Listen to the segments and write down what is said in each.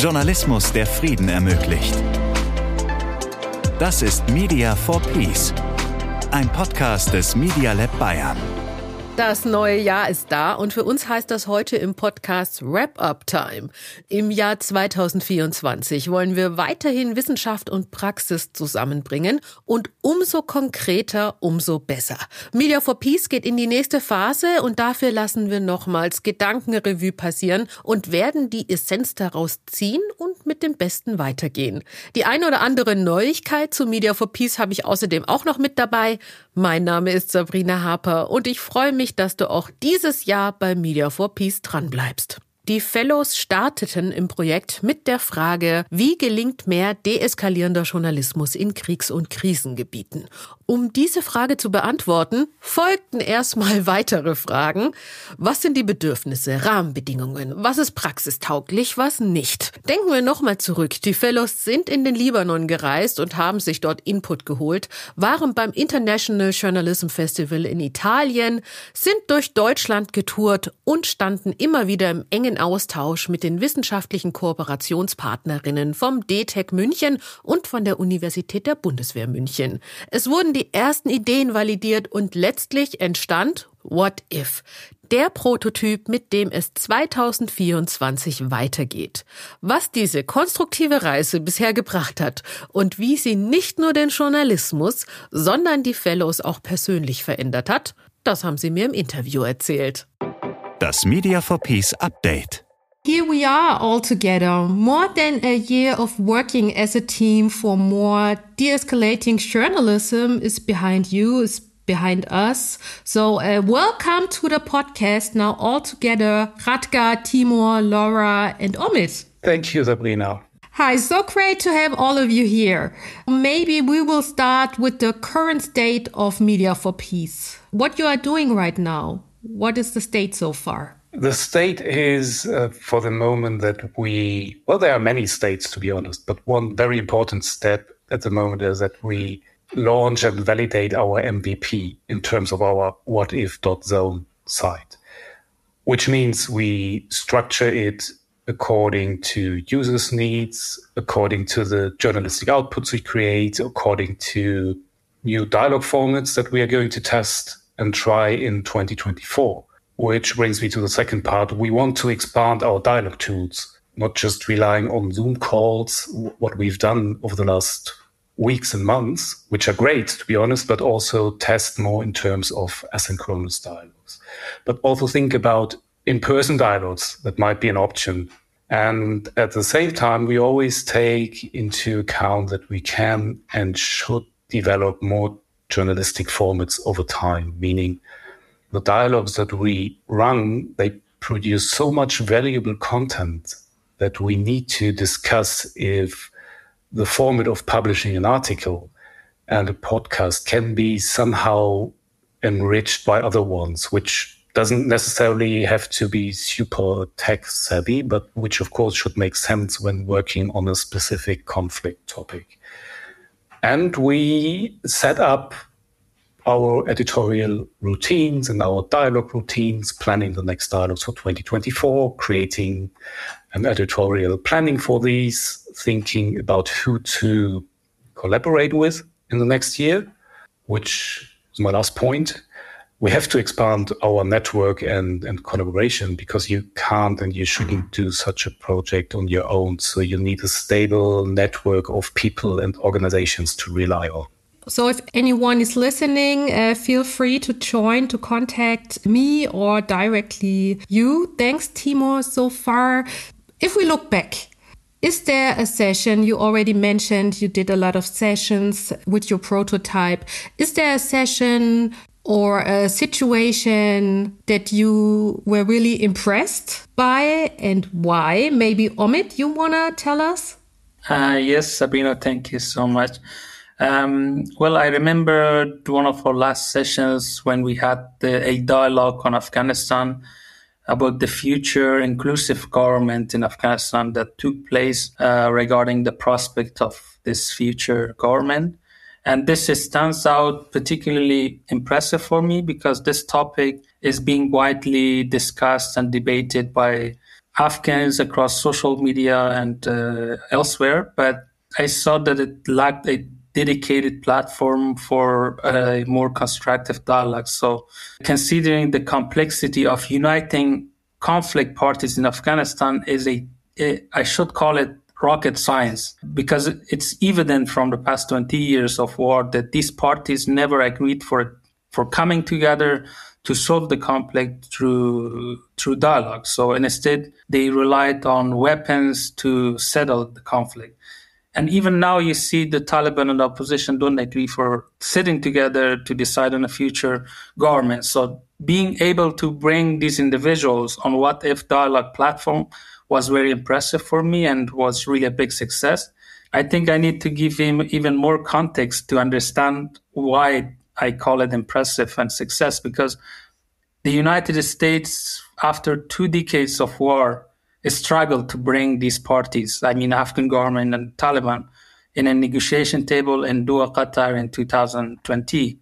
Journalismus, der Frieden ermöglicht. Das ist Media for Peace, ein Podcast des Media Lab Bayern. Das neue Jahr ist da und für uns heißt das heute im Podcast Wrap-up Time. Im Jahr 2024 wollen wir weiterhin Wissenschaft und Praxis zusammenbringen und umso konkreter, umso besser. Media for Peace geht in die nächste Phase und dafür lassen wir nochmals Gedankenrevue passieren und werden die Essenz daraus ziehen und mit dem Besten weitergehen. Die eine oder andere Neuigkeit zu Media for Peace habe ich außerdem auch noch mit dabei. Mein Name ist Sabrina Harper und ich freue mich, dass du auch dieses Jahr bei Media for Peace dranbleibst. Die Fellows starteten im Projekt mit der Frage, wie gelingt mehr deeskalierender Journalismus in Kriegs- und Krisengebieten? Um diese Frage zu beantworten, folgten erstmal weitere Fragen. Was sind die Bedürfnisse, Rahmenbedingungen? Was ist praxistauglich, was nicht? Denken wir nochmal zurück. Die Fellows sind in den Libanon gereist und haben sich dort Input geholt, waren beim International Journalism Festival in Italien, sind durch Deutschland getourt und standen immer wieder im engen Austausch mit den wissenschaftlichen Kooperationspartnerinnen vom DTEC München und von der Universität der Bundeswehr München. Es wurden die ersten Ideen validiert und letztlich entstand What If? Der Prototyp, mit dem es 2024 weitergeht. Was diese konstruktive Reise bisher gebracht hat und wie sie nicht nur den Journalismus, sondern die Fellows auch persönlich verändert hat, das haben sie mir im Interview erzählt. Das Media for Peace Update. Here we are all together, more than a year of working as a team for more de-escalating journalism is behind you, is behind us. So uh, welcome to the podcast now all together, Radka, Timur, Laura and Omid. Thank you, Sabrina. Hi, so great to have all of you here. Maybe we will start with the current state of Media for Peace. What you are doing right now. What is the state so far? The state is, uh, for the moment, that we, well, there are many states, to be honest, but one very important step at the moment is that we launch and validate our MVP in terms of our what if zone site, which means we structure it according to users' needs, according to the journalistic outputs we create, according to new dialogue formats that we are going to test and try in 2024. Which brings me to the second part. We want to expand our dialogue tools, not just relying on Zoom calls, what we've done over the last weeks and months, which are great, to be honest, but also test more in terms of asynchronous dialogues. But also think about in person dialogues that might be an option. And at the same time, we always take into account that we can and should develop more journalistic formats over time, meaning the dialogues that we run, they produce so much valuable content that we need to discuss if the format of publishing an article and a podcast can be somehow enriched by other ones, which doesn't necessarily have to be super tech savvy, but which of course should make sense when working on a specific conflict topic. And we set up our editorial routines and our dialogue routines, planning the next dialogues for 2024, creating an editorial planning for these, thinking about who to collaborate with in the next year, which is my last point. We have to expand our network and, and collaboration because you can't and you shouldn't do such a project on your own. So you need a stable network of people and organizations to rely on. So, if anyone is listening, uh, feel free to join to contact me or directly you. Thanks, Timo, so far. If we look back, is there a session you already mentioned? You did a lot of sessions with your prototype. Is there a session or a situation that you were really impressed by and why? Maybe Omid, you want to tell us? Uh, yes, Sabino, thank you so much. Um, well, I remember one of our last sessions when we had the, a dialogue on Afghanistan about the future inclusive government in Afghanistan that took place uh, regarding the prospect of this future government. And this stands out particularly impressive for me because this topic is being widely discussed and debated by Afghans across social media and uh, elsewhere, but I saw that it lacked a dedicated platform for a more constructive dialogue. So, considering the complexity of uniting conflict parties in Afghanistan is a, a I should call it rocket science because it's evident from the past 20 years of war that these parties never agreed for for coming together to solve the conflict through through dialogue. So instead they relied on weapons to settle the conflict. And even now you see the Taliban and the opposition don't agree for sitting together to decide on a future government. So being able to bring these individuals on what if dialogue platform was very impressive for me and was really a big success. I think I need to give him even more context to understand why I call it impressive and success because the United States, after two decades of war, struggled to bring these parties, I mean, Afghan government and Taliban, in a negotiation table in Doha, Qatar in 2020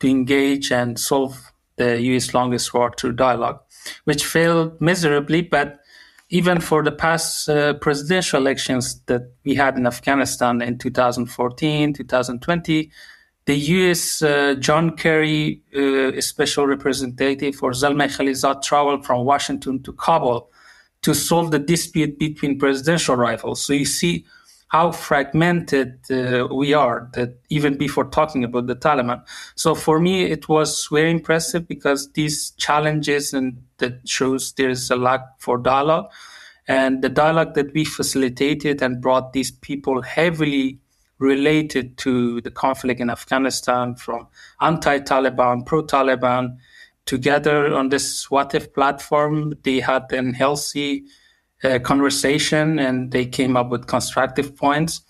to engage and solve the US longest war through dialogue, which failed miserably, but even for the past uh, presidential elections that we had in Afghanistan in 2014, 2020, the U.S. Uh, John Kerry, uh, special representative for Zalmay Khalilzad, traveled from Washington to Kabul to solve the dispute between presidential rivals. So you see how fragmented uh, we are that even before talking about the Taliban. So for me, it was very impressive because these challenges and that shows there's a lack for dialogue. And the dialogue that we facilitated and brought these people heavily related to the conflict in Afghanistan from anti-Taliban, pro-Taliban, together on this What If platform. They had a healthy conversation and they came up with constructive points,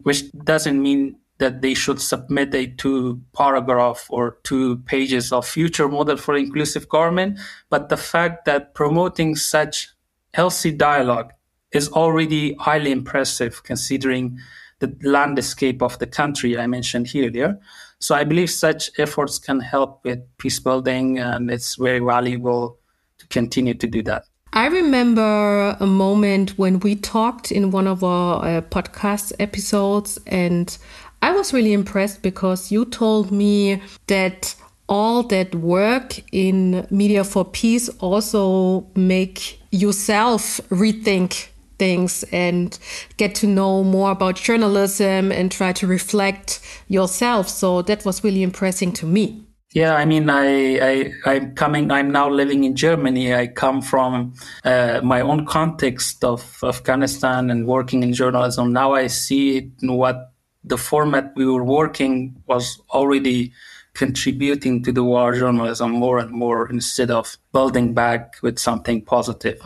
which doesn't mean that they should submit a two paragraph or two pages of future model for inclusive government. But the fact that promoting such healthy dialogue is already highly impressive considering the landscape of the country I mentioned earlier. So I believe such efforts can help with peace building and it's very valuable to continue to do that. I remember a moment when we talked in one of our uh, podcast episodes, and I was really impressed because you told me that all that work in Media for Peace also make yourself rethink things and get to know more about journalism and try to reflect yourself. So that was really impressive to me. Yeah, I mean, I, I, I'm coming, I'm now living in Germany. I come from uh, my own context of Afghanistan and working in journalism. Now I see what the format we were working was already contributing to the war journalism more and more instead of building back with something positive.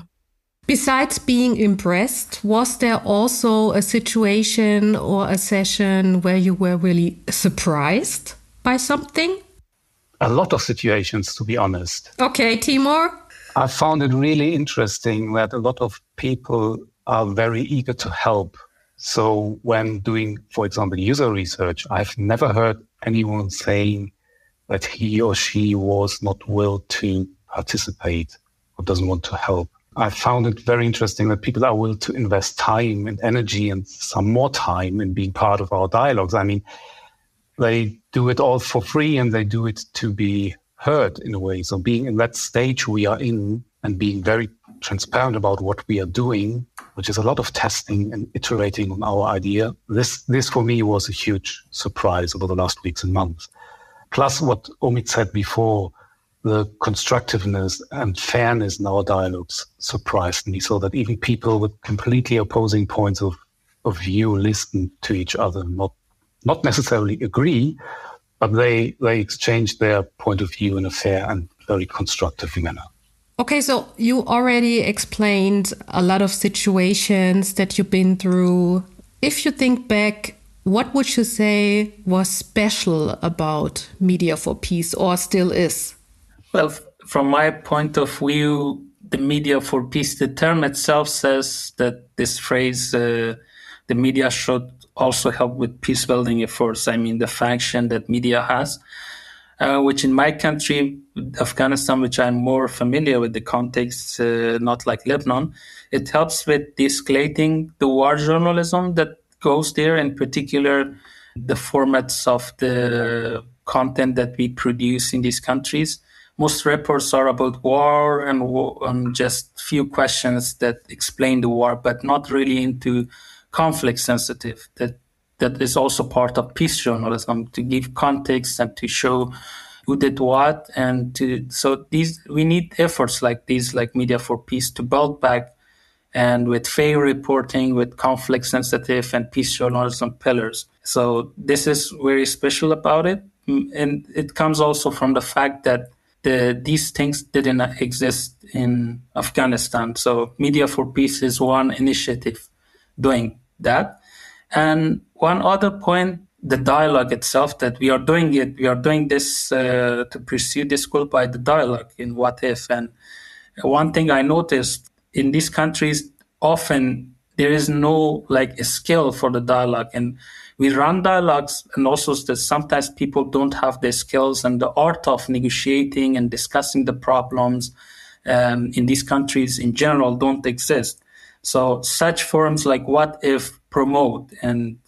Besides being impressed, was there also a situation or a session where you were really surprised by something? A lot of situations, to be honest. Okay, Timur? I found it really interesting that a lot of people are very eager to help. So when doing, for example, user research, I've never heard anyone saying that he or she was not willing to participate or doesn't want to help. I found it very interesting that people are willing to invest time and energy and some more time in being part of our dialogues. I mean, they do it all for free and they do it to be heard in a way. So being in that stage we are in and being very transparent about what we are doing, which is a lot of testing and iterating on our idea. This, this for me was a huge surprise over the last weeks and months. Plus what Omid said before, the constructiveness and fairness in our dialogues surprised me so that even people with completely opposing points of, of view listen to each other, not not necessarily agree, but they they exchange their point of view in a fair and very constructive manner. Okay, so you already explained a lot of situations that you've been through. If you think back, what would you say was special about Media for Peace or still is? Well, from my point of view, the Media for Peace, the term itself says that this phrase, uh, the media should also help with peace building efforts. I mean, the function that media has. uh, which in my country, Afghanistan, which I'm more familiar with the context, uh, not like Lebanon, it helps with de-escalating the war journalism that goes there, in particular, the formats of the content that we produce in these countries. Most reports are about war and, and just few questions that explain the war, but not really into conflict sensitive. That that is also part of peace journalism to give context and to show who did what and to so these we need efforts like these like media for peace to build back and with fair reporting with conflict sensitive and peace journalism pillars so this is very special about it mm, and it comes also from the fact that the, these things didn't exist in afghanistan so media for peace is one initiative doing that and one other point, the dialogue itself, that we are doing it, we are doing this uh, to pursue this goal by the dialogue in What If. And one thing I noticed in these countries, often there is no like a skill for the dialogue. And we run dialogues and also that sometimes people don't have the skills and the art of negotiating and discussing the problems um, in these countries in general don't exist. So such forums like What If promote and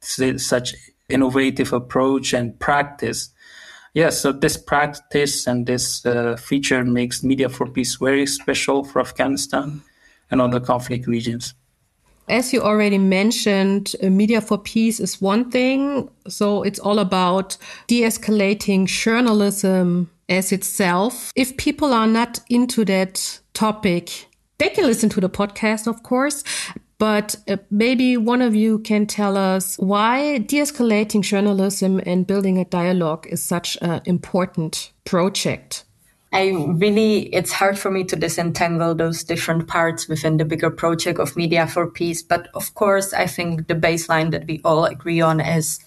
such innovative approach and practice. Yes, so this practice and this uh, feature makes Media for Peace very special for Afghanistan and other conflict regions. As you already mentioned, uh, Media for Peace is one thing. So it's all about de escalating journalism as itself. If people are not into that topic, they can listen to the podcast, of course, but uh, maybe one of you can tell us why de escalating journalism and building a dialogue is such an important project. I really, it's hard for me to disentangle those different parts within the bigger project of Media for Peace. But of course, I think the baseline that we all agree on is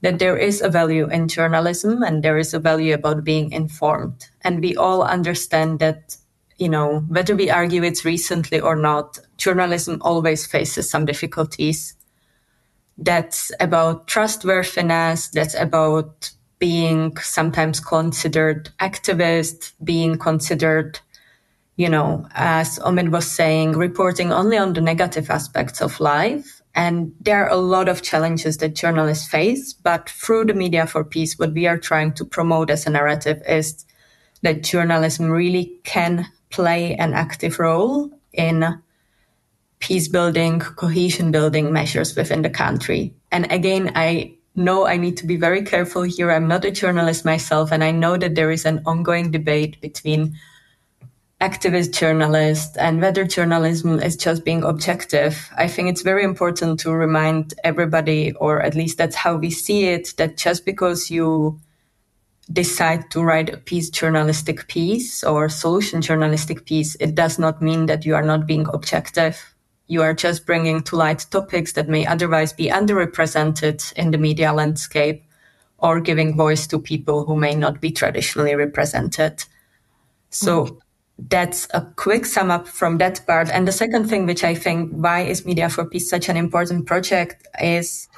that there is a value in journalism and there is a value about being informed. And we all understand that you know, whether we argue it's recently or not, journalism always faces some difficulties. That's about trustworthiness. That's about being sometimes considered activist, being considered, you know, as Omid was saying, reporting only on the negative aspects of life. And there are a lot of challenges that journalists face. But through the Media for Peace, what we are trying to promote as a narrative is that journalism really can play an active role in peace building, cohesion building measures within the country. And again, I know I need to be very careful here. I'm not a journalist myself, and I know that there is an ongoing debate between activist journalists and whether journalism is just being objective. I think it's very important to remind everybody, or at least that's how we see it, that just because you decide to write a peace journalistic piece or solution journalistic piece, it does not mean that you are not being objective. You are just bringing to light topics that may otherwise be underrepresented in the media landscape or giving voice to people who may not be traditionally represented. So mm-hmm. that's a quick sum up from that part. And the second thing, which I think why is Media for Peace such an important project is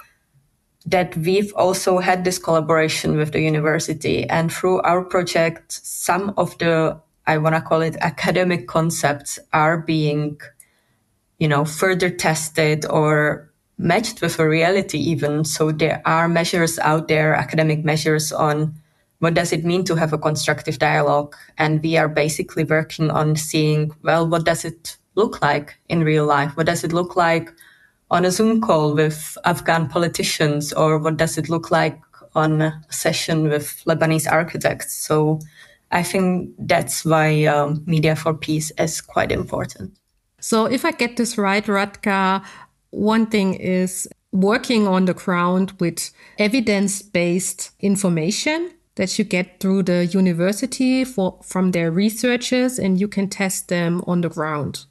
that we've also had this collaboration with the university. And through our project, some of the, I want to call it academic concepts are being, you know, further tested or matched with a reality even. So there are measures out there, academic measures on what does it mean to have a constructive dialogue? And we are basically working on seeing, well, what does it look like in real life? What does it look like on a Zoom call with Afghan politicians, or what does it look like on a session with Lebanese architects? So I think that's why um, Media for Peace is quite important. So if I get this right, Radka, one thing is working on the ground with evidence-based information that you get through the university for, from their researchers and you can test them on the ground.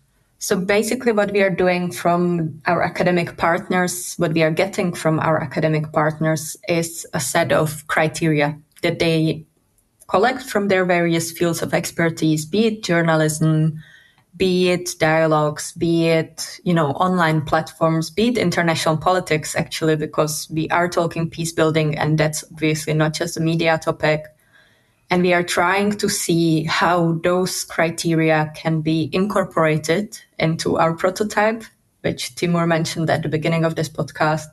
So basically what we are doing from our academic partners, what we are getting from our academic partners is a set of criteria that they collect from their various fields of expertise, be it journalism, be it dialogues, be it, you know, online platforms, be it international politics, actually, because we are talking peace building and that's obviously not just a media topic. And we are trying to see how those criteria can be incorporated into our prototype, which Timur mentioned at the beginning of this podcast,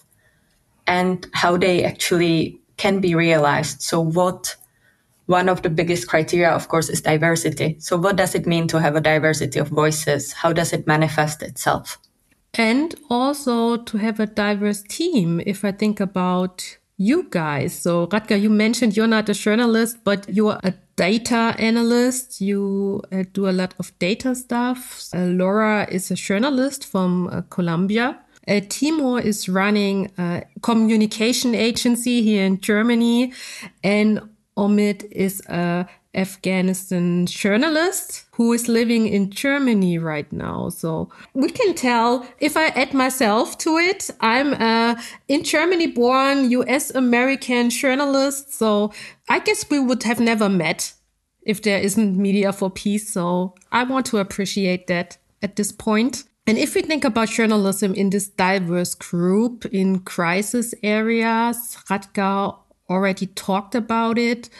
and how they actually can be realized. So what one of the biggest criteria, of course, is diversity. So what does it mean to have a diversity of voices? How does it manifest itself? And also to have a diverse team. If I think about you guys. So Radka, you mentioned you're not a journalist, but you're a data analyst. You uh, do a lot of data stuff. Uh, Laura is a journalist from uh, Columbia. Uh, Timur is running a communication agency here in Germany, and Omid is a Afghanistan journalist who is living in Germany right now. So we can tell if I add myself to it, I'm a in Germany born US American journalist. So I guess we would have never met if there isn't media for peace. So I want to appreciate that at this point. And if we think about journalism in this diverse group in crisis areas, Radka already talked about it,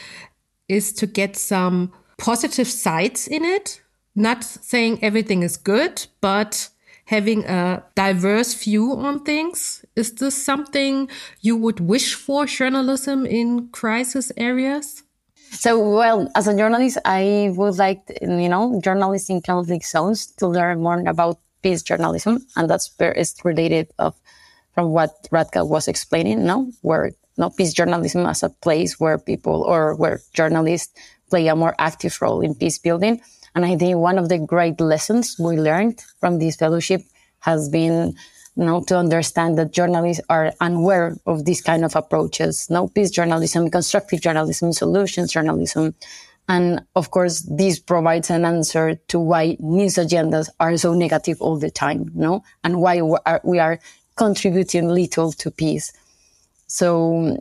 is to get some positive sides in it. Not saying everything is good, but having a diverse view on things. Is this something you would wish for journalism in crisis areas? So, well, as a journalist, I would like, you know, journalists in conflict zones to learn more about peace journalism, and that's where it's related of from what Radka was explaining, no, where no peace journalism as a place where people or where journalists play a more active role in peace building. And I think one of the great lessons we learned from this fellowship has been you know, to understand that journalists are unaware of these kind of approaches, no peace journalism, constructive journalism, solutions journalism. And of course, this provides an answer to why news agendas are so negative all the time, no? And why we are contributing little to peace. So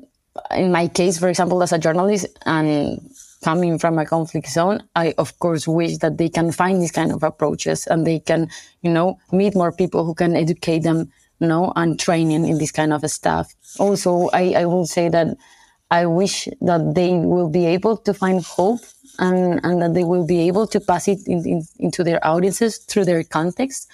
in my case, for example, as a journalist and coming from a conflict zone, I of course wish that they can find these kind of approaches and they can, you know, meet more people who can educate them, you know, and training in this kind of stuff. Also, I, I will say that I wish that they will be able to find hope and, and that they will be able to pass it in, in, into their audiences through their context,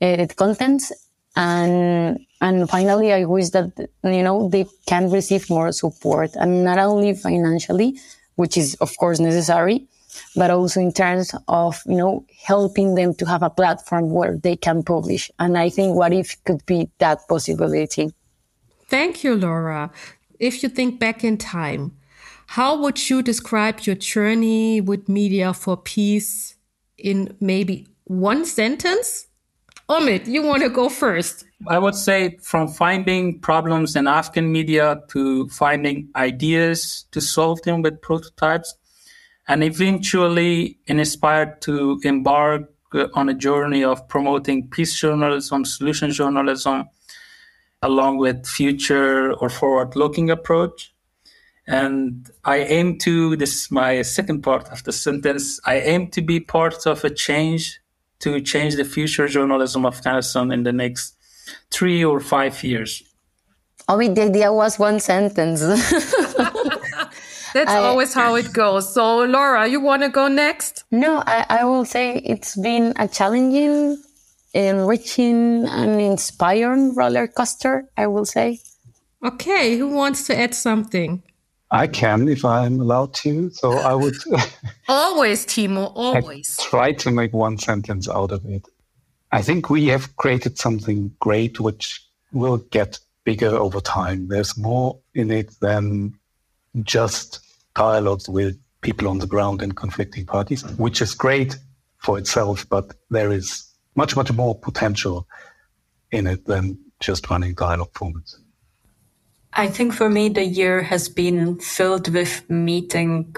uh, contents and and finally i wish that you know they can receive more support and not only financially which is of course necessary but also in terms of you know helping them to have a platform where they can publish. And i think what if could be that possibility? Thank you laura. If you think back in time how would you describe your journey with media for peace in maybe one sentence Omid, you want to go first? I would say from finding problems in Afghan media to finding ideas to solve them with prototypes, and eventually inspired to embark on a journey of promoting peace journalism, solution journalism, along with future or forward looking approach. And I aim to, this is my second part of the sentence, I aim to be part of a change to change the future journalism of Afghanistan in the next three or five years? Oh, I mean, the idea was one sentence. That's I, always how it goes. So, Laura, you want to go next? No, I, I will say it's been a challenging, enriching, and inspiring roller coaster, I will say. Okay, who wants to add something? I can if I'm allowed to. So I would always, Timo, always try to make one sentence out of it. I think we have created something great, which will get bigger over time. There's more in it than just dialogues with people on the ground and conflicting parties, which is great for itself, but there is much, much more potential in it than just running dialogue formats. I think for me, the year has been filled with meeting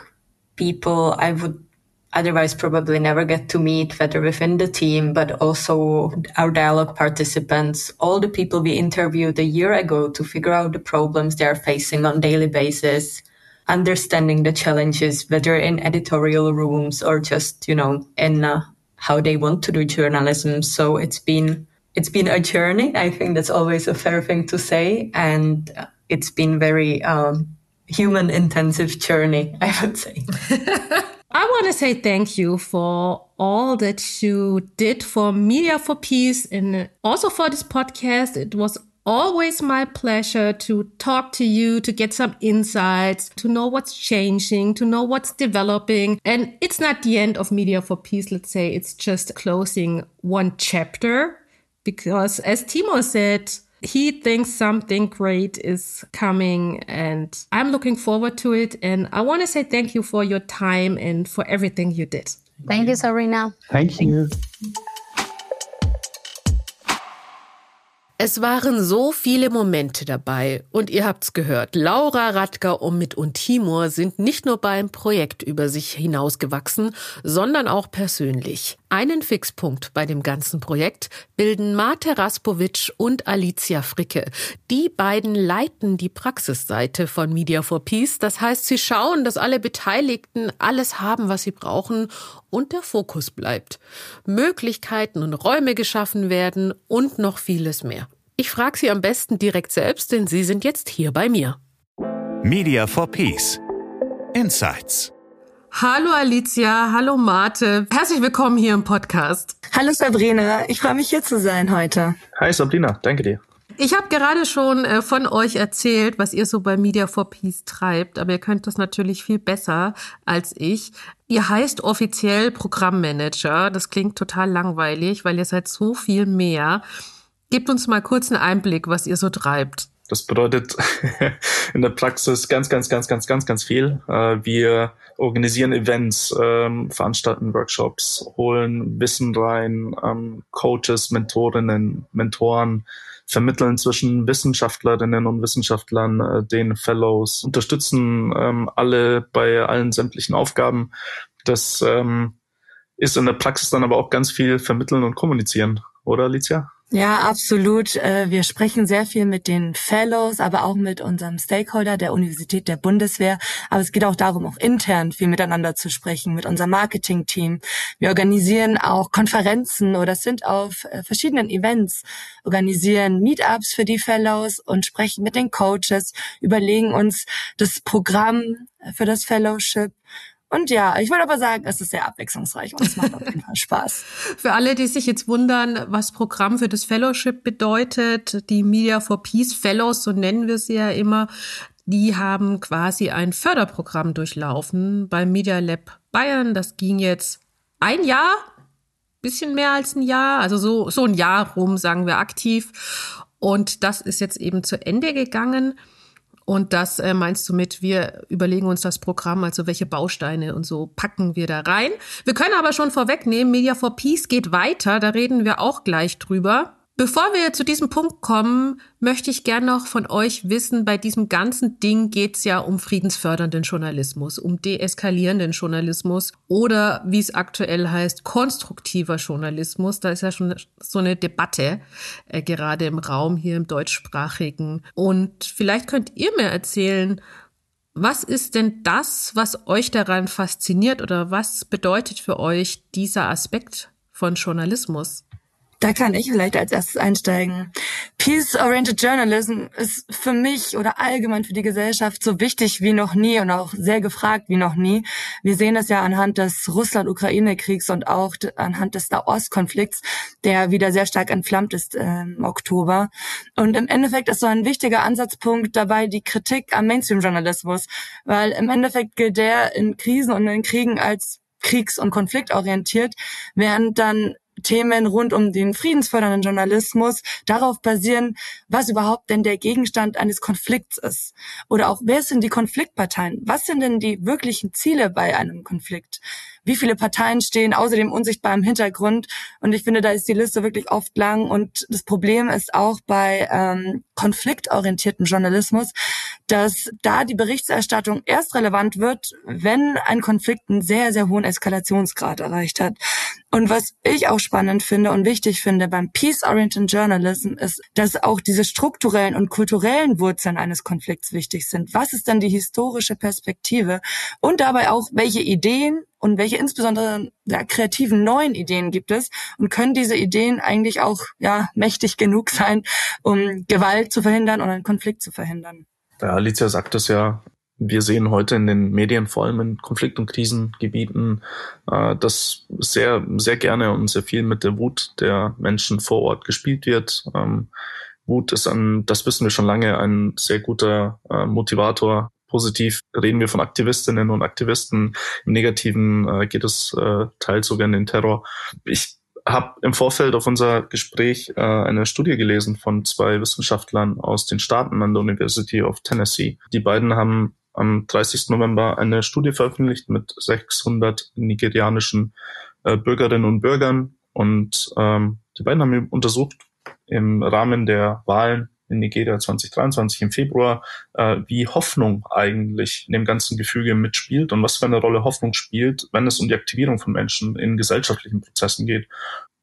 people I would otherwise probably never get to meet, whether within the team, but also our dialogue participants, all the people we interviewed a year ago to figure out the problems they're facing on daily basis, understanding the challenges, whether in editorial rooms or just, you know, in uh, how they want to do journalism. So it's been, it's been a journey. I think that's always a fair thing to say. And it's been very um, human intensive journey, I would say. I want to say thank you for all that you did for Media for Peace and also for this podcast. It was always my pleasure to talk to you, to get some insights, to know what's changing, to know what's developing. And it's not the end of Media for Peace, let's say, it's just closing one chapter. Because as Timo said, he thinks something great is coming and I'm looking forward to it. And I want to say thank you for your time and for everything you did. Thank you, Sabrina. Thank you. Es waren so viele Momente dabei und ihr habt's gehört. Laura Radker und mit und Timur sind nicht nur beim Projekt über sich hinausgewachsen, sondern auch persönlich. Einen Fixpunkt bei dem ganzen Projekt bilden Mate Raspovic und Alicia Fricke. Die beiden leiten die Praxisseite von Media for Peace. Das heißt, sie schauen, dass alle Beteiligten alles haben, was sie brauchen und der Fokus bleibt. Möglichkeiten und Räume geschaffen werden und noch vieles mehr. Ich frage Sie am besten direkt selbst, denn Sie sind jetzt hier bei mir. Media for Peace. Insights. Hallo Alicia, hallo Mate. Herzlich willkommen hier im Podcast. Hallo Sabrina, ich freue mich hier zu sein heute. Hi Sabrina, danke dir. Ich habe gerade schon äh, von euch erzählt, was ihr so bei Media for Peace treibt, aber ihr könnt das natürlich viel besser als ich. Ihr heißt offiziell Programmmanager. Das klingt total langweilig, weil ihr seid so viel mehr. Gebt uns mal kurz einen Einblick, was ihr so treibt. Das bedeutet in der Praxis ganz, ganz, ganz, ganz, ganz, ganz viel. Äh, wir organisieren Events, ähm, veranstalten Workshops, holen Wissen rein, ähm, Coaches, Mentorinnen, Mentoren, vermitteln zwischen Wissenschaftlerinnen und Wissenschaftlern, äh, den Fellows, unterstützen ähm, alle bei allen sämtlichen Aufgaben. Das ist in der Praxis dann aber auch ganz viel vermitteln und kommunizieren, oder Alicia? Ja, absolut. Äh, wir sprechen sehr viel mit den Fellows, aber auch mit unserem Stakeholder der Universität der Bundeswehr. Aber es geht auch darum, auch intern viel miteinander zu sprechen, mit unserem Marketing-Team. Wir organisieren auch Konferenzen oder sind auf äh, verschiedenen Events, organisieren Meetups für die Fellows und sprechen mit den Coaches, überlegen uns das Programm für das Fellowship und ja, ich würde aber sagen, es ist sehr abwechslungsreich und es macht auf jeden Fall Spaß. Für alle, die sich jetzt wundern, was Programm für das Fellowship bedeutet, die Media for Peace Fellows, so nennen wir sie ja immer, die haben quasi ein Förderprogramm durchlaufen beim Media Lab Bayern. Das ging jetzt ein Jahr, bisschen mehr als ein Jahr, also so, so ein Jahr rum, sagen wir aktiv. Und das ist jetzt eben zu Ende gegangen. Und das äh, meinst du mit, wir überlegen uns das Programm, also welche Bausteine und so packen wir da rein. Wir können aber schon vorwegnehmen, Media for Peace geht weiter, da reden wir auch gleich drüber. Bevor wir zu diesem Punkt kommen, möchte ich gern noch von euch wissen, bei diesem ganzen Ding geht es ja um friedensfördernden Journalismus, um deeskalierenden Journalismus oder wie es aktuell heißt, konstruktiver Journalismus. Da ist ja schon so eine Debatte äh, gerade im Raum hier im deutschsprachigen. Und vielleicht könnt ihr mir erzählen, was ist denn das, was euch daran fasziniert oder was bedeutet für euch dieser Aspekt von Journalismus? Da kann ich vielleicht als erstes einsteigen. Peace-Oriented Journalism ist für mich oder allgemein für die Gesellschaft so wichtig wie noch nie und auch sehr gefragt wie noch nie. Wir sehen das ja anhand des Russland-Ukraine-Kriegs und auch anhand des Nahost-Konflikts, der wieder sehr stark entflammt ist im Oktober. Und im Endeffekt ist so ein wichtiger Ansatzpunkt dabei die Kritik am Mainstream-Journalismus, weil im Endeffekt gilt der in Krisen und in Kriegen als kriegs- und konfliktorientiert, während dann Themen rund um den friedensfördernden Journalismus darauf basieren, was überhaupt denn der Gegenstand eines Konflikts ist. Oder auch, wer sind die Konfliktparteien? Was sind denn die wirklichen Ziele bei einem Konflikt? wie viele Parteien stehen außerdem unsichtbar im Hintergrund. Und ich finde, da ist die Liste wirklich oft lang. Und das Problem ist auch bei ähm, konfliktorientiertem Journalismus, dass da die Berichterstattung erst relevant wird, wenn ein Konflikt einen sehr, sehr hohen Eskalationsgrad erreicht hat. Und was ich auch spannend finde und wichtig finde beim Peace-Oriented Journalism ist, dass auch diese strukturellen und kulturellen Wurzeln eines Konflikts wichtig sind. Was ist denn die historische Perspektive? Und dabei auch, welche Ideen und welche insbesondere ja, kreativen neuen Ideen gibt es und können diese Ideen eigentlich auch ja mächtig genug sein, um Gewalt zu verhindern und einen Konflikt zu verhindern. Ja, Alicia sagt es ja wir sehen heute in den Medien, vor allem in Konflikt- und Krisengebieten, äh, dass sehr, sehr gerne und sehr viel mit der Wut der Menschen vor Ort gespielt wird. Ähm, Wut ist ein, das wissen wir schon lange, ein sehr guter äh, Motivator. Positiv reden wir von Aktivistinnen und Aktivisten. Im Negativen äh, geht es äh, teils sogar in den Terror. Ich habe im Vorfeld auf unser Gespräch äh, eine Studie gelesen von zwei Wissenschaftlern aus den Staaten an der University of Tennessee. Die beiden haben am 30. November eine Studie veröffentlicht mit 600 nigerianischen äh, Bürgerinnen und Bürgern. Und ähm, die beiden haben untersucht im Rahmen der Wahlen in Nigeria 2023 im Februar, äh, wie Hoffnung eigentlich in dem ganzen Gefüge mitspielt und was für eine Rolle Hoffnung spielt, wenn es um die Aktivierung von Menschen in gesellschaftlichen Prozessen geht.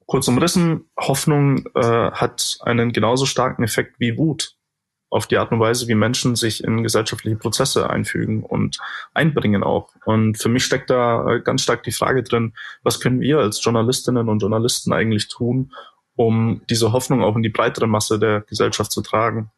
Kurz umrissen, Hoffnung äh, hat einen genauso starken Effekt wie Wut auf die Art und Weise, wie Menschen sich in gesellschaftliche Prozesse einfügen und einbringen auch. Und für mich steckt da äh, ganz stark die Frage drin, was können wir als Journalistinnen und Journalisten eigentlich tun, um diese Hoffnung auch in die breitere Masse der Gesellschaft zu tragen?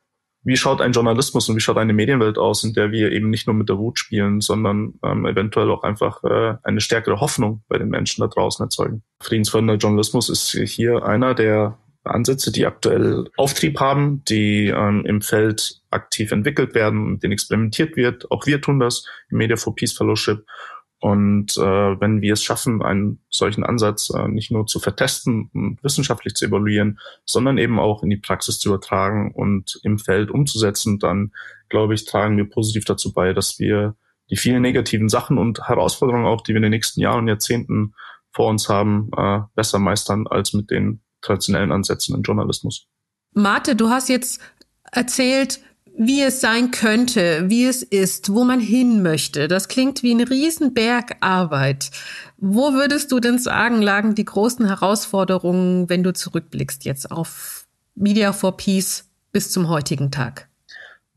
Wie schaut ein Journalismus und wie schaut eine Medienwelt aus, in der wir eben nicht nur mit der Wut spielen, sondern ähm, eventuell auch einfach äh, eine stärkere Hoffnung bei den Menschen da draußen erzeugen? Friedensfördernder Journalismus ist hier einer der Ansätze, die aktuell Auftrieb haben, die ähm, im Feld aktiv entwickelt werden, mit denen experimentiert wird. Auch wir tun das im Media for Peace Fellowship. Und äh, wenn wir es schaffen, einen solchen Ansatz äh, nicht nur zu vertesten und wissenschaftlich zu evaluieren, sondern eben auch in die Praxis zu übertragen und im Feld umzusetzen, dann glaube ich, tragen wir positiv dazu bei, dass wir die vielen negativen Sachen und Herausforderungen auch, die wir in den nächsten Jahren und Jahrzehnten vor uns haben, äh, besser meistern als mit den traditionellen Ansätzen im Journalismus. Marte, du hast jetzt erzählt, wie es sein könnte, wie es ist, wo man hin möchte. Das klingt wie ein Riesenberg Arbeit. Wo würdest du denn sagen, lagen die großen Herausforderungen, wenn du zurückblickst jetzt auf Media for Peace bis zum heutigen Tag?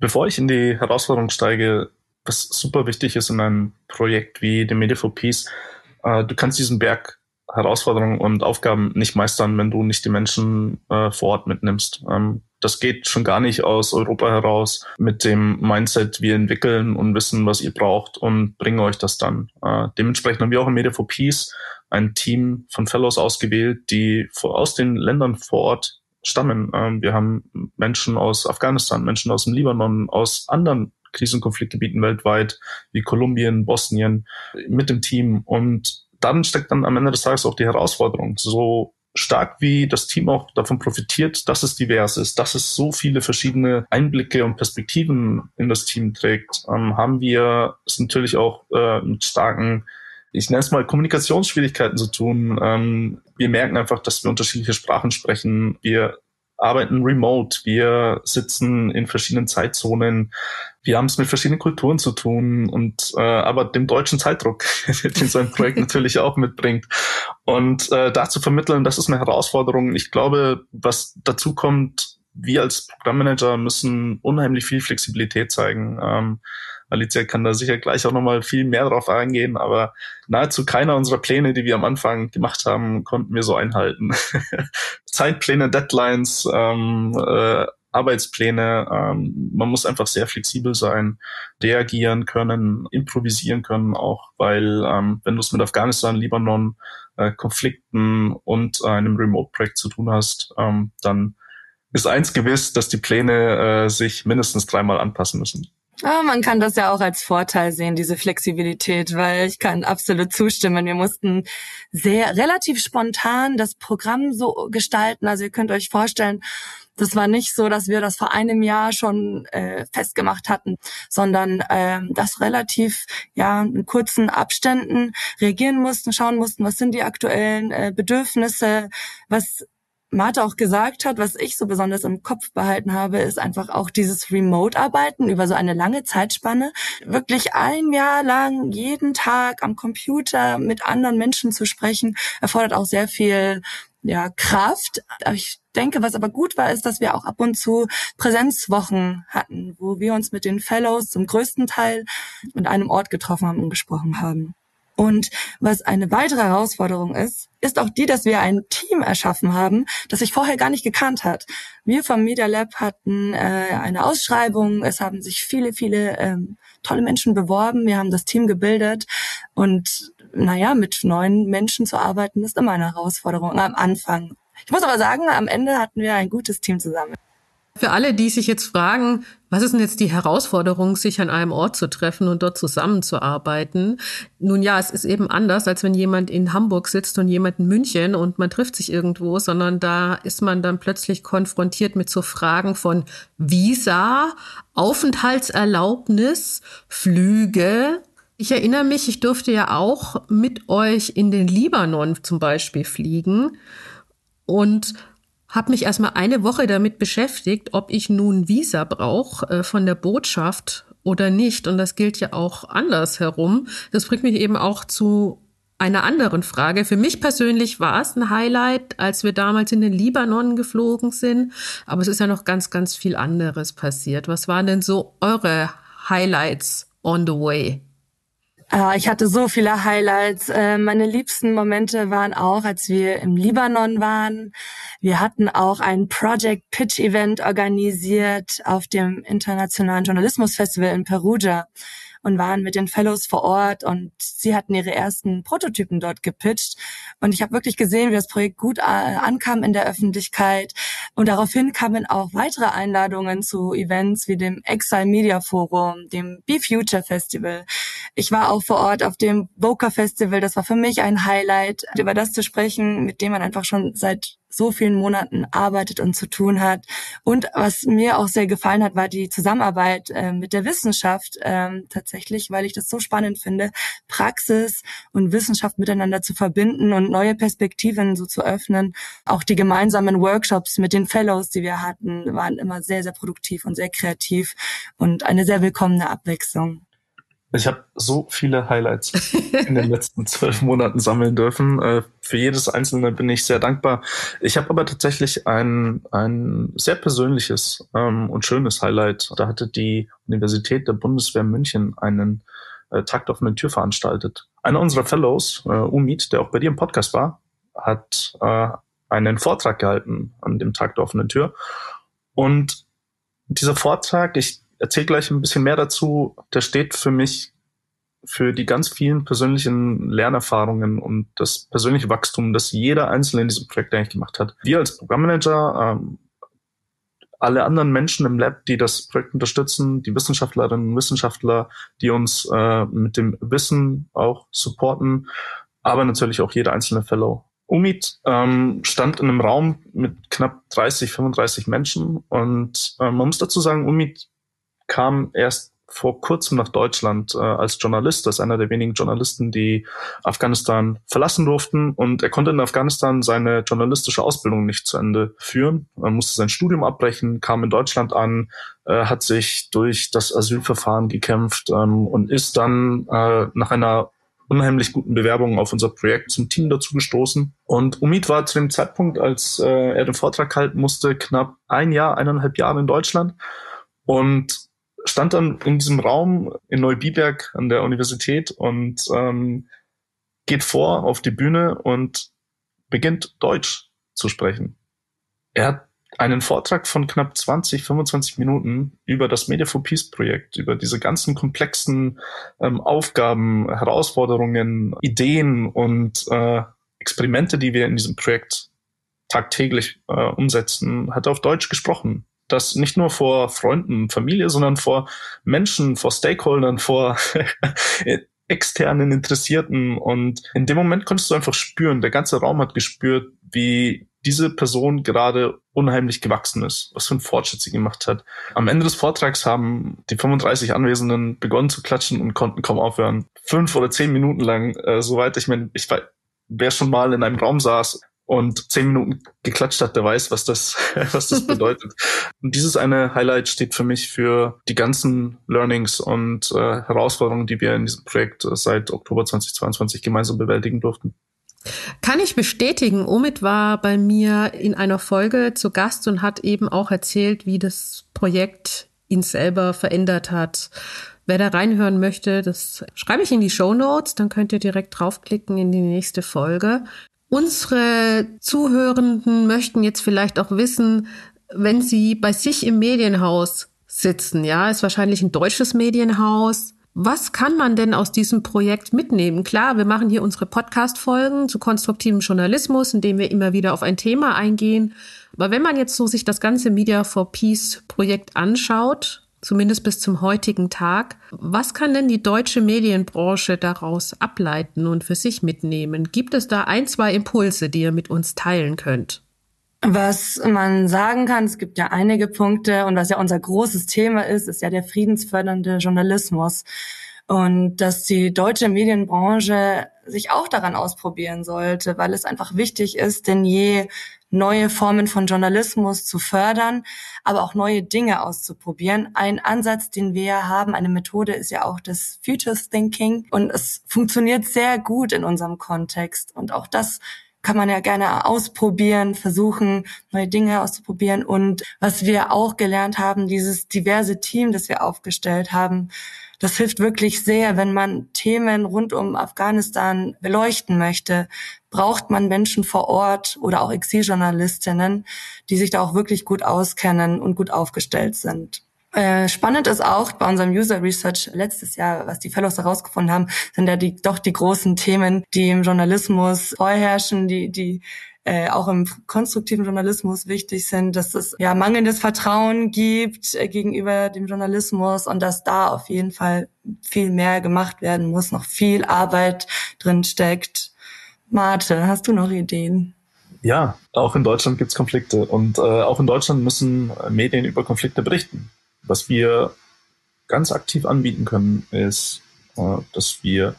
Bevor ich in die Herausforderung steige, was super wichtig ist in einem Projekt wie dem Media for Peace, äh, du kannst diesen Berg Herausforderungen und Aufgaben nicht meistern, wenn du nicht die Menschen äh, vor Ort mitnimmst. Ähm, das geht schon gar nicht aus Europa heraus mit dem Mindset, wir entwickeln und wissen, was ihr braucht und bringen euch das dann. Äh, dementsprechend haben wir auch im Media for Peace ein Team von Fellows ausgewählt, die aus den Ländern vor Ort stammen. Ähm, wir haben Menschen aus Afghanistan, Menschen aus dem Libanon, aus anderen Krisen- und Konfliktgebieten weltweit, wie Kolumbien, Bosnien, mit dem Team und dann steckt dann am Ende des Tages auch die Herausforderung. So stark wie das Team auch davon profitiert, dass es divers ist, dass es so viele verschiedene Einblicke und Perspektiven in das Team trägt, ähm, haben wir es natürlich auch äh, mit starken, ich nenne es mal Kommunikationsschwierigkeiten zu tun. Ähm, wir merken einfach, dass wir unterschiedliche Sprachen sprechen. Wir arbeiten remote, wir sitzen in verschiedenen Zeitzonen, wir haben es mit verschiedenen Kulturen zu tun und äh, aber dem deutschen Zeitdruck, den so ein Projekt natürlich auch mitbringt. Und äh, da zu vermitteln, das ist eine Herausforderung. Ich glaube, was dazu kommt, wir als Programmmanager müssen unheimlich viel Flexibilität zeigen. Ähm, Alicia kann da sicher gleich auch nochmal viel mehr drauf eingehen, aber nahezu keiner unserer Pläne, die wir am Anfang gemacht haben, konnten wir so einhalten. Zeitpläne, Deadlines, ähm, äh, Arbeitspläne. Ähm, man muss einfach sehr flexibel sein, reagieren können, improvisieren können, auch weil ähm, wenn du es mit Afghanistan, Libanon, äh, Konflikten und einem Remote-Projekt zu tun hast, ähm, dann ist eins gewiss, dass die Pläne äh, sich mindestens dreimal anpassen müssen. Ja, man kann das ja auch als Vorteil sehen, diese Flexibilität, weil ich kann absolut zustimmen. Wir mussten sehr relativ spontan das Programm so gestalten. Also ihr könnt euch vorstellen, das war nicht so, dass wir das vor einem Jahr schon äh, festgemacht hatten, sondern ähm, das relativ ja in kurzen Abständen reagieren mussten, schauen mussten, was sind die aktuellen äh, Bedürfnisse, was Martha auch gesagt hat, was ich so besonders im Kopf behalten habe, ist einfach auch dieses Remote-Arbeiten über so eine lange Zeitspanne. Wirklich ein Jahr lang jeden Tag am Computer mit anderen Menschen zu sprechen, erfordert auch sehr viel ja, Kraft. Ich denke, was aber gut war, ist, dass wir auch ab und zu Präsenzwochen hatten, wo wir uns mit den Fellows zum größten Teil in einem Ort getroffen haben und gesprochen haben. Und was eine weitere Herausforderung ist, ist auch die, dass wir ein Team erschaffen haben, das sich vorher gar nicht gekannt hat. Wir vom Media Lab hatten äh, eine Ausschreibung, es haben sich viele, viele ähm, tolle Menschen beworben, wir haben das Team gebildet und naja, mit neuen Menschen zu arbeiten, ist immer eine Herausforderung am Anfang. Ich muss aber sagen, am Ende hatten wir ein gutes Team zusammen. Für alle, die sich jetzt fragen, was ist denn jetzt die Herausforderung, sich an einem Ort zu treffen und dort zusammenzuarbeiten? Nun ja, es ist eben anders, als wenn jemand in Hamburg sitzt und jemand in München und man trifft sich irgendwo, sondern da ist man dann plötzlich konfrontiert mit so Fragen von Visa, Aufenthaltserlaubnis, Flüge, ich erinnere mich, ich durfte ja auch mit euch in den Libanon zum Beispiel fliegen und habe mich erstmal eine Woche damit beschäftigt, ob ich nun Visa brauche äh, von der Botschaft oder nicht. Und das gilt ja auch andersherum. Das bringt mich eben auch zu einer anderen Frage. Für mich persönlich war es ein Highlight, als wir damals in den Libanon geflogen sind. Aber es ist ja noch ganz, ganz viel anderes passiert. Was waren denn so eure Highlights on the way? Ah, ich hatte so viele Highlights. Äh, meine liebsten Momente waren auch, als wir im Libanon waren. Wir hatten auch ein Project Pitch Event organisiert auf dem Internationalen Journalismus Festival in Perugia und waren mit den Fellows vor Ort und sie hatten ihre ersten Prototypen dort gepitcht. Und ich habe wirklich gesehen, wie das Projekt gut äh, ankam in der Öffentlichkeit. Und daraufhin kamen auch weitere Einladungen zu Events wie dem Exile Media Forum, dem Be Future Festival. Ich war auch vor Ort auf dem Boca Festival. Das war für mich ein Highlight, über das zu sprechen, mit dem man einfach schon seit so vielen Monaten arbeitet und zu tun hat. Und was mir auch sehr gefallen hat, war die Zusammenarbeit äh, mit der Wissenschaft ähm, tatsächlich, weil ich das so spannend finde, Praxis und Wissenschaft miteinander zu verbinden und neue Perspektiven so zu öffnen. Auch die gemeinsamen Workshops mit den Fellows, die wir hatten, waren immer sehr, sehr produktiv und sehr kreativ und eine sehr willkommene Abwechslung. Ich habe so viele Highlights in den letzten zwölf Monaten sammeln dürfen. Äh, für jedes einzelne bin ich sehr dankbar. Ich habe aber tatsächlich ein, ein sehr persönliches ähm, und schönes Highlight. Da hatte die Universität der Bundeswehr München einen äh, Tag der offenen Tür veranstaltet. Einer unserer Fellows, äh, Umid, der auch bei dir im Podcast war, hat äh, einen Vortrag gehalten an dem Tag der offenen Tür. Und dieser Vortrag, ich erzähle gleich ein bisschen mehr dazu. Der steht für mich für die ganz vielen persönlichen Lernerfahrungen und das persönliche Wachstum, das jeder Einzelne in diesem Projekt eigentlich gemacht hat. Wir als Programmmanager, ähm, alle anderen Menschen im Lab, die das Projekt unterstützen, die Wissenschaftlerinnen und Wissenschaftler, die uns äh, mit dem Wissen auch supporten, aber natürlich auch jeder einzelne Fellow. Umid ähm, stand in einem Raum mit knapp 30, 35 Menschen und äh, man muss dazu sagen, Umid kam erst vor kurzem nach Deutschland äh, als Journalist, als einer der wenigen Journalisten, die Afghanistan verlassen durften. Und er konnte in Afghanistan seine journalistische Ausbildung nicht zu Ende führen. Er musste sein Studium abbrechen, kam in Deutschland an, äh, hat sich durch das Asylverfahren gekämpft ähm, und ist dann äh, nach einer unheimlich guten Bewerbung auf unser Projekt zum Team dazu gestoßen. Und Umid war zu dem Zeitpunkt, als äh, er den Vortrag halten musste, knapp ein Jahr, eineinhalb Jahre in Deutschland. Und stand dann in diesem Raum in Neubiberg an der Universität und ähm, geht vor auf die Bühne und beginnt Deutsch zu sprechen. Er hat einen Vortrag von knapp 20, 25 Minuten über das Media for Peace Projekt, über diese ganzen komplexen ähm, Aufgaben, Herausforderungen, Ideen und äh, Experimente, die wir in diesem Projekt tagtäglich äh, umsetzen, hat auf Deutsch gesprochen das nicht nur vor Freunden, Familie, sondern vor Menschen, vor Stakeholdern, vor externen Interessierten. Und in dem Moment konntest du einfach spüren, der ganze Raum hat gespürt, wie diese Person gerade unheimlich gewachsen ist, was für einen Fortschritt sie gemacht hat. Am Ende des Vortrags haben die 35 Anwesenden begonnen zu klatschen und konnten kaum aufhören. Fünf oder zehn Minuten lang, äh, soweit ich meine, ich war, wer schon mal in einem Raum saß, und zehn Minuten geklatscht hat, der weiß, was das, was das bedeutet. und dieses eine Highlight steht für mich für die ganzen Learnings und äh, Herausforderungen, die wir in diesem Projekt äh, seit Oktober 2022 gemeinsam bewältigen durften. Kann ich bestätigen. Omid war bei mir in einer Folge zu Gast und hat eben auch erzählt, wie das Projekt ihn selber verändert hat. Wer da reinhören möchte, das schreibe ich in die Show Notes, dann könnt ihr direkt draufklicken in die nächste Folge. Unsere Zuhörenden möchten jetzt vielleicht auch wissen, wenn sie bei sich im Medienhaus sitzen, ja, ist wahrscheinlich ein deutsches Medienhaus. Was kann man denn aus diesem Projekt mitnehmen? Klar, wir machen hier unsere Podcast-Folgen zu konstruktivem Journalismus, indem wir immer wieder auf ein Thema eingehen. Aber wenn man jetzt so sich das ganze Media for Peace Projekt anschaut, zumindest bis zum heutigen Tag, was kann denn die deutsche Medienbranche daraus ableiten und für sich mitnehmen? Gibt es da ein, zwei Impulse, die ihr mit uns teilen könnt? Was man sagen kann, es gibt ja einige Punkte und was ja unser großes Thema ist, ist ja der friedensfördernde Journalismus. Und dass die deutsche Medienbranche sich auch daran ausprobieren sollte, weil es einfach wichtig ist, denn je neue Formen von Journalismus zu fördern, aber auch neue Dinge auszuprobieren. Ein Ansatz, den wir haben, eine Methode ist ja auch das Future Thinking und es funktioniert sehr gut in unserem Kontext und auch das kann man ja gerne ausprobieren, versuchen, neue Dinge auszuprobieren. Und was wir auch gelernt haben, dieses diverse Team, das wir aufgestellt haben, das hilft wirklich sehr, wenn man Themen rund um Afghanistan beleuchten möchte, braucht man Menschen vor Ort oder auch Exiljournalistinnen, die sich da auch wirklich gut auskennen und gut aufgestellt sind. Äh, spannend ist auch bei unserem User Research letztes Jahr, was die Fellows herausgefunden haben, sind ja die, doch die großen Themen, die im Journalismus vorherrschen, die, die äh, auch im konstruktiven Journalismus wichtig sind, dass es ja mangelndes Vertrauen gibt äh, gegenüber dem Journalismus und dass da auf jeden Fall viel mehr gemacht werden muss, noch viel Arbeit drin steckt. Marte, hast du noch Ideen? Ja, auch in Deutschland gibt's Konflikte und äh, auch in Deutschland müssen Medien über Konflikte berichten. Was wir ganz aktiv anbieten können, ist, äh, dass wir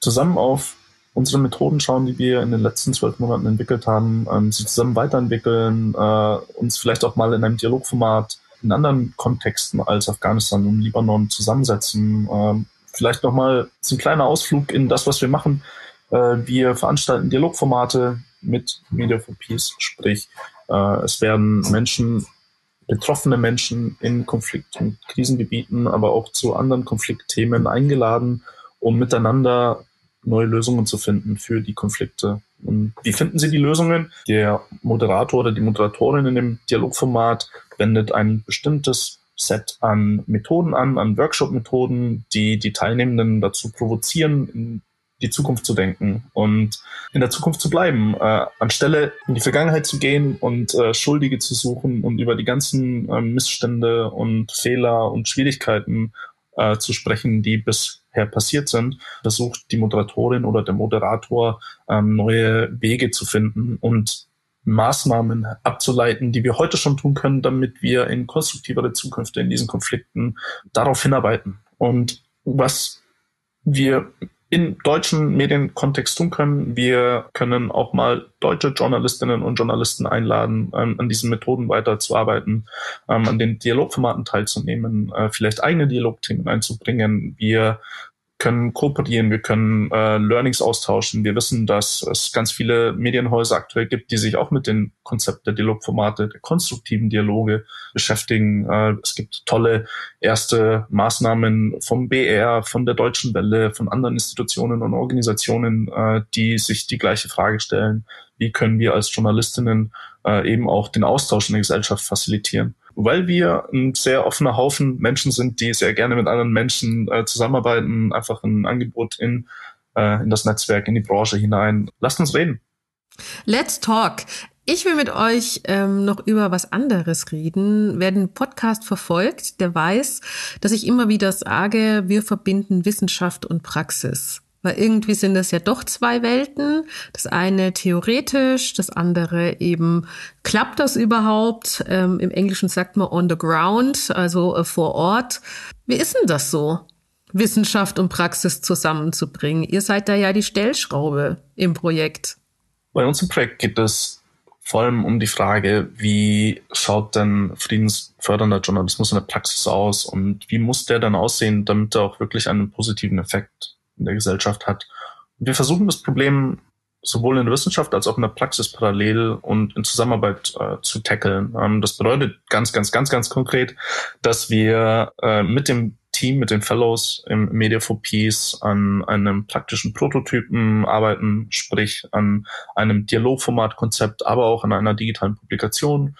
zusammen auf unsere Methoden schauen, die wir in den letzten zwölf Monaten entwickelt haben, ähm, sie zusammen weiterentwickeln, äh, uns vielleicht auch mal in einem Dialogformat in anderen Kontexten als Afghanistan und Libanon zusammensetzen. Ähm, vielleicht nochmal ein kleiner Ausflug in das, was wir machen. Äh, wir veranstalten Dialogformate mit Media for Peace, sprich, es werden Menschen betroffene Menschen in Konflikt- und Krisengebieten, aber auch zu anderen Konfliktthemen eingeladen, um miteinander neue Lösungen zu finden für die Konflikte. Und wie finden Sie die Lösungen? Der Moderator oder die Moderatorin in dem Dialogformat wendet ein bestimmtes Set an Methoden an, an Workshop-Methoden, die die Teilnehmenden dazu provozieren, die Zukunft zu denken und in der Zukunft zu bleiben, äh, anstelle in die Vergangenheit zu gehen und äh, Schuldige zu suchen und über die ganzen äh, Missstände und Fehler und Schwierigkeiten äh, zu sprechen, die bisher passiert sind, versucht die Moderatorin oder der Moderator ähm, neue Wege zu finden und Maßnahmen abzuleiten, die wir heute schon tun können, damit wir in konstruktivere Zukunft in diesen Konflikten darauf hinarbeiten. Und was wir in deutschen Medienkontext tun können. Wir können auch mal deutsche Journalistinnen und Journalisten einladen, ähm, an diesen Methoden weiterzuarbeiten, ähm, an den Dialogformaten teilzunehmen, äh, vielleicht eigene Dialogthemen einzubringen. Wir können kooperieren, wir können äh, Learnings austauschen. Wir wissen, dass es ganz viele Medienhäuser aktuell gibt, die sich auch mit dem Konzept der Dialogformate, der konstruktiven Dialoge beschäftigen. Äh, es gibt tolle erste Maßnahmen vom BR, von der Deutschen Welle, von anderen Institutionen und Organisationen, äh, die sich die gleiche Frage stellen. Wie können wir als Journalistinnen äh, eben auch den Austausch in der Gesellschaft facilitieren? Weil wir ein sehr offener Haufen Menschen sind, die sehr gerne mit anderen Menschen äh, zusammenarbeiten, einfach ein Angebot in, äh, in das Netzwerk, in die Branche hinein. Lasst uns reden. Let's talk. Ich will mit euch ähm, noch über was anderes reden. Wer den Podcast verfolgt, der weiß, dass ich immer wieder sage, wir verbinden Wissenschaft und Praxis. Weil irgendwie sind das ja doch zwei Welten. Das eine theoretisch, das andere eben, klappt das überhaupt? Ähm, Im Englischen sagt man on the ground, also äh, vor Ort. Wie ist denn das so? Wissenschaft und Praxis zusammenzubringen. Ihr seid da ja die Stellschraube im Projekt. Bei uns im Projekt geht es vor allem um die Frage, wie schaut denn friedensfördernder Journalismus in der Praxis aus und wie muss der dann aussehen, damit er auch wirklich einen positiven Effekt in der Gesellschaft hat. Und wir versuchen das Problem sowohl in der Wissenschaft als auch in der Praxis parallel und in Zusammenarbeit äh, zu tackeln. Ähm, das bedeutet ganz, ganz, ganz, ganz konkret, dass wir äh, mit dem Team mit den Fellows im Media for Peace an einem praktischen Prototypen arbeiten, sprich an einem Dialogformatkonzept, aber auch an einer digitalen Publikation.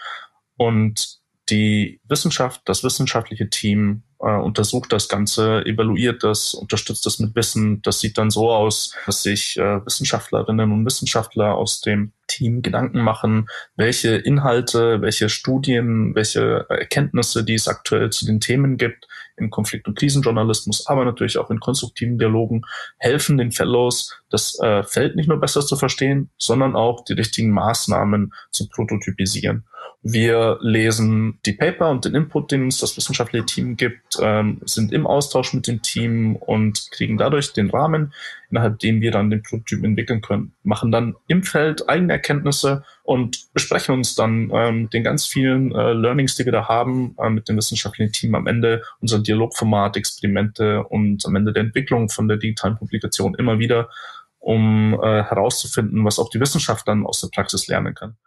Und die Wissenschaft, das wissenschaftliche Team äh, untersucht das Ganze, evaluiert das, unterstützt das mit Wissen. Das sieht dann so aus, dass sich äh, Wissenschaftlerinnen und Wissenschaftler aus dem Team Gedanken machen, welche Inhalte, welche Studien, welche Erkenntnisse, die es aktuell zu den Themen gibt, in Konflikt- und Krisenjournalismus, aber natürlich auch in konstruktiven Dialogen, helfen den Fellows, das äh, Feld nicht nur besser zu verstehen, sondern auch die richtigen Maßnahmen zu prototypisieren. Wir lesen die Paper und den Input, den uns das wissenschaftliche Team gibt, ähm, sind im Austausch mit dem Team und kriegen dadurch den Rahmen, innerhalb dem wir dann den Prototyp entwickeln können. Machen dann im Feld eigene Erkenntnisse und besprechen uns dann ähm, den ganz vielen äh, Learnings, die wir da haben, äh, mit dem wissenschaftlichen Team am Ende unser Dialogformat, Experimente und am Ende der Entwicklung von der digitalen Publikation immer wieder, um äh, herauszufinden, was auch die Wissenschaft dann aus der Praxis lernen kann.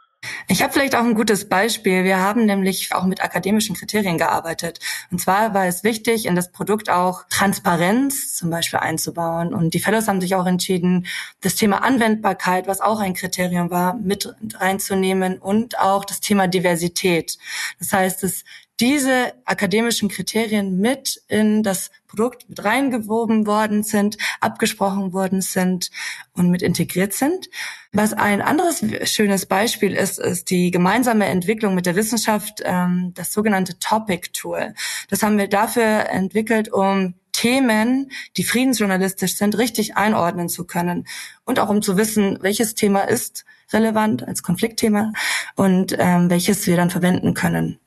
Ich habe vielleicht auch ein gutes Beispiel. Wir haben nämlich auch mit akademischen Kriterien gearbeitet. Und zwar war es wichtig, in das Produkt auch Transparenz zum Beispiel einzubauen. Und die Fellows haben sich auch entschieden, das Thema Anwendbarkeit, was auch ein Kriterium war, mit reinzunehmen und auch das Thema Diversität. Das heißt, dass diese akademischen Kriterien mit in das Produkt mit reingewoben worden sind, abgesprochen worden sind und mit integriert sind. Was ein anderes schönes Beispiel ist, ist die gemeinsame Entwicklung mit der Wissenschaft, ähm, das sogenannte Topic Tool. Das haben wir dafür entwickelt, um Themen, die friedensjournalistisch sind, richtig einordnen zu können und auch um zu wissen, welches Thema ist relevant als Konfliktthema und ähm, welches wir dann verwenden können.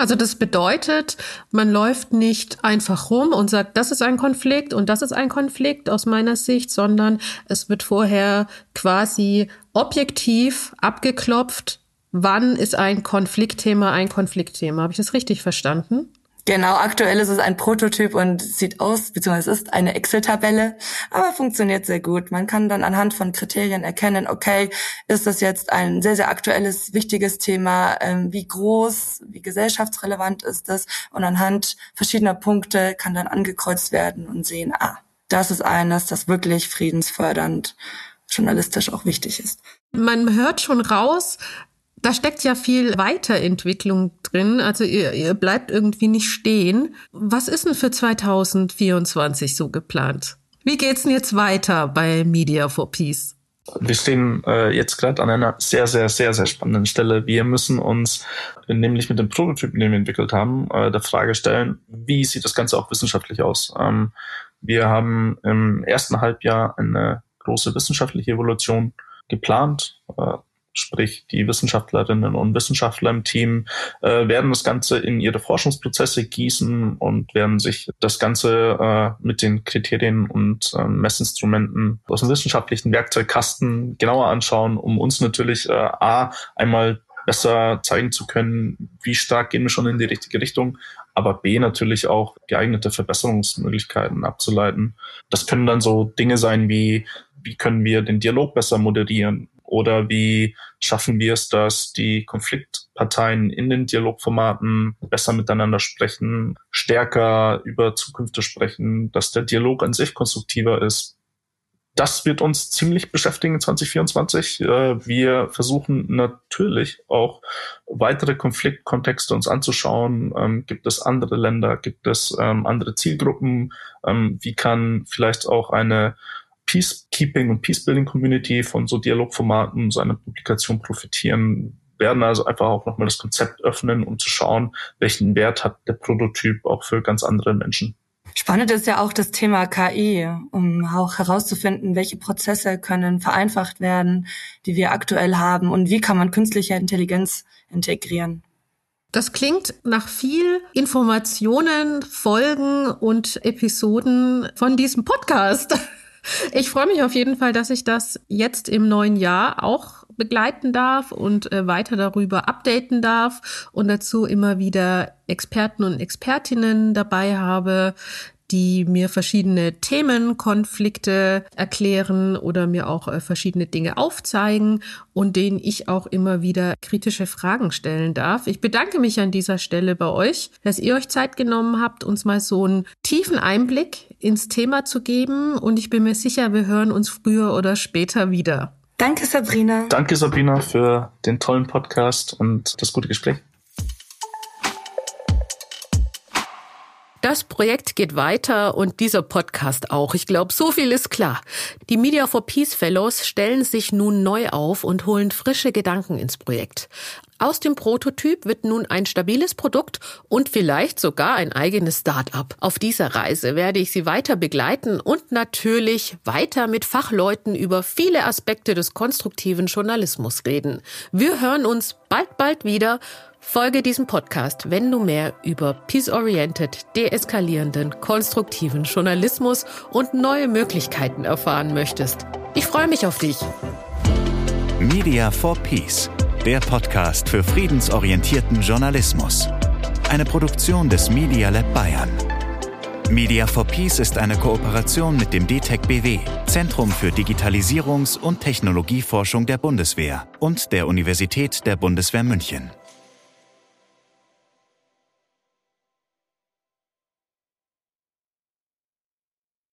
Also das bedeutet, man läuft nicht einfach rum und sagt, das ist ein Konflikt und das ist ein Konflikt aus meiner Sicht, sondern es wird vorher quasi objektiv abgeklopft, wann ist ein Konfliktthema ein Konfliktthema. Habe ich das richtig verstanden? Genau, aktuell ist es ein Prototyp und sieht aus, beziehungsweise es ist eine Excel-Tabelle, aber funktioniert sehr gut. Man kann dann anhand von Kriterien erkennen, okay, ist das jetzt ein sehr, sehr aktuelles, wichtiges Thema, ähm, wie groß, wie gesellschaftsrelevant ist das und anhand verschiedener Punkte kann dann angekreuzt werden und sehen, ah, das ist eines, das wirklich friedensfördernd journalistisch auch wichtig ist. Man hört schon raus, da steckt ja viel Weiterentwicklung drin. Also ihr, ihr bleibt irgendwie nicht stehen. Was ist denn für 2024 so geplant? Wie geht's denn jetzt weiter bei Media for Peace? Wir stehen äh, jetzt gerade an einer sehr, sehr, sehr, sehr spannenden Stelle. Wir müssen uns nämlich mit dem Prototypen, den wir entwickelt haben, äh, der Frage stellen, wie sieht das Ganze auch wissenschaftlich aus? Ähm, wir haben im ersten Halbjahr eine große wissenschaftliche Evolution geplant. Sprich die Wissenschaftlerinnen und Wissenschaftler im Team, äh, werden das Ganze in ihre Forschungsprozesse gießen und werden sich das Ganze äh, mit den Kriterien und äh, Messinstrumenten aus dem wissenschaftlichen Werkzeugkasten genauer anschauen, um uns natürlich äh, A, einmal besser zeigen zu können, wie stark gehen wir schon in die richtige Richtung, aber B natürlich auch geeignete Verbesserungsmöglichkeiten abzuleiten. Das können dann so Dinge sein wie, wie können wir den Dialog besser moderieren? Oder wie schaffen wir es, dass die Konfliktparteien in den Dialogformaten besser miteinander sprechen, stärker über Zukünfte sprechen, dass der Dialog an sich konstruktiver ist? Das wird uns ziemlich beschäftigen 2024. Äh, wir versuchen natürlich auch weitere Konfliktkontexte uns anzuschauen. Ähm, gibt es andere Länder? Gibt es ähm, andere Zielgruppen? Ähm, wie kann vielleicht auch eine Peacekeeping und Peacebuilding Community von so Dialogformaten, so einer Publikation profitieren, werden also einfach auch nochmal das Konzept öffnen, um zu schauen, welchen Wert hat der Prototyp auch für ganz andere Menschen. Spannend ist ja auch das Thema KI, um auch herauszufinden, welche Prozesse können vereinfacht werden, die wir aktuell haben und wie kann man künstliche Intelligenz integrieren. Das klingt nach viel Informationen, Folgen und Episoden von diesem Podcast. Ich freue mich auf jeden Fall, dass ich das jetzt im neuen Jahr auch begleiten darf und äh, weiter darüber updaten darf und dazu immer wieder Experten und Expertinnen dabei habe, die mir verschiedene Themenkonflikte erklären oder mir auch äh, verschiedene Dinge aufzeigen und denen ich auch immer wieder kritische Fragen stellen darf. Ich bedanke mich an dieser Stelle bei euch, dass ihr euch Zeit genommen habt, uns mal so einen tiefen Einblick ins Thema zu geben und ich bin mir sicher, wir hören uns früher oder später wieder. Danke, Sabrina. Danke, Sabrina, für den tollen Podcast und das gute Gespräch. Das Projekt geht weiter und dieser Podcast auch. Ich glaube, so viel ist klar. Die Media for Peace Fellows stellen sich nun neu auf und holen frische Gedanken ins Projekt. Aus dem Prototyp wird nun ein stabiles Produkt und vielleicht sogar ein eigenes Start-up. Auf dieser Reise werde ich Sie weiter begleiten und natürlich weiter mit Fachleuten über viele Aspekte des konstruktiven Journalismus reden. Wir hören uns bald, bald wieder. Folge diesem Podcast, wenn du mehr über peace-oriented, deeskalierenden, konstruktiven Journalismus und neue Möglichkeiten erfahren möchtest. Ich freue mich auf dich. Media for Peace, der Podcast für friedensorientierten Journalismus. Eine Produktion des Media Lab Bayern. Media for Peace ist eine Kooperation mit dem DTEC BW, Zentrum für Digitalisierungs- und Technologieforschung der Bundeswehr und der Universität der Bundeswehr München.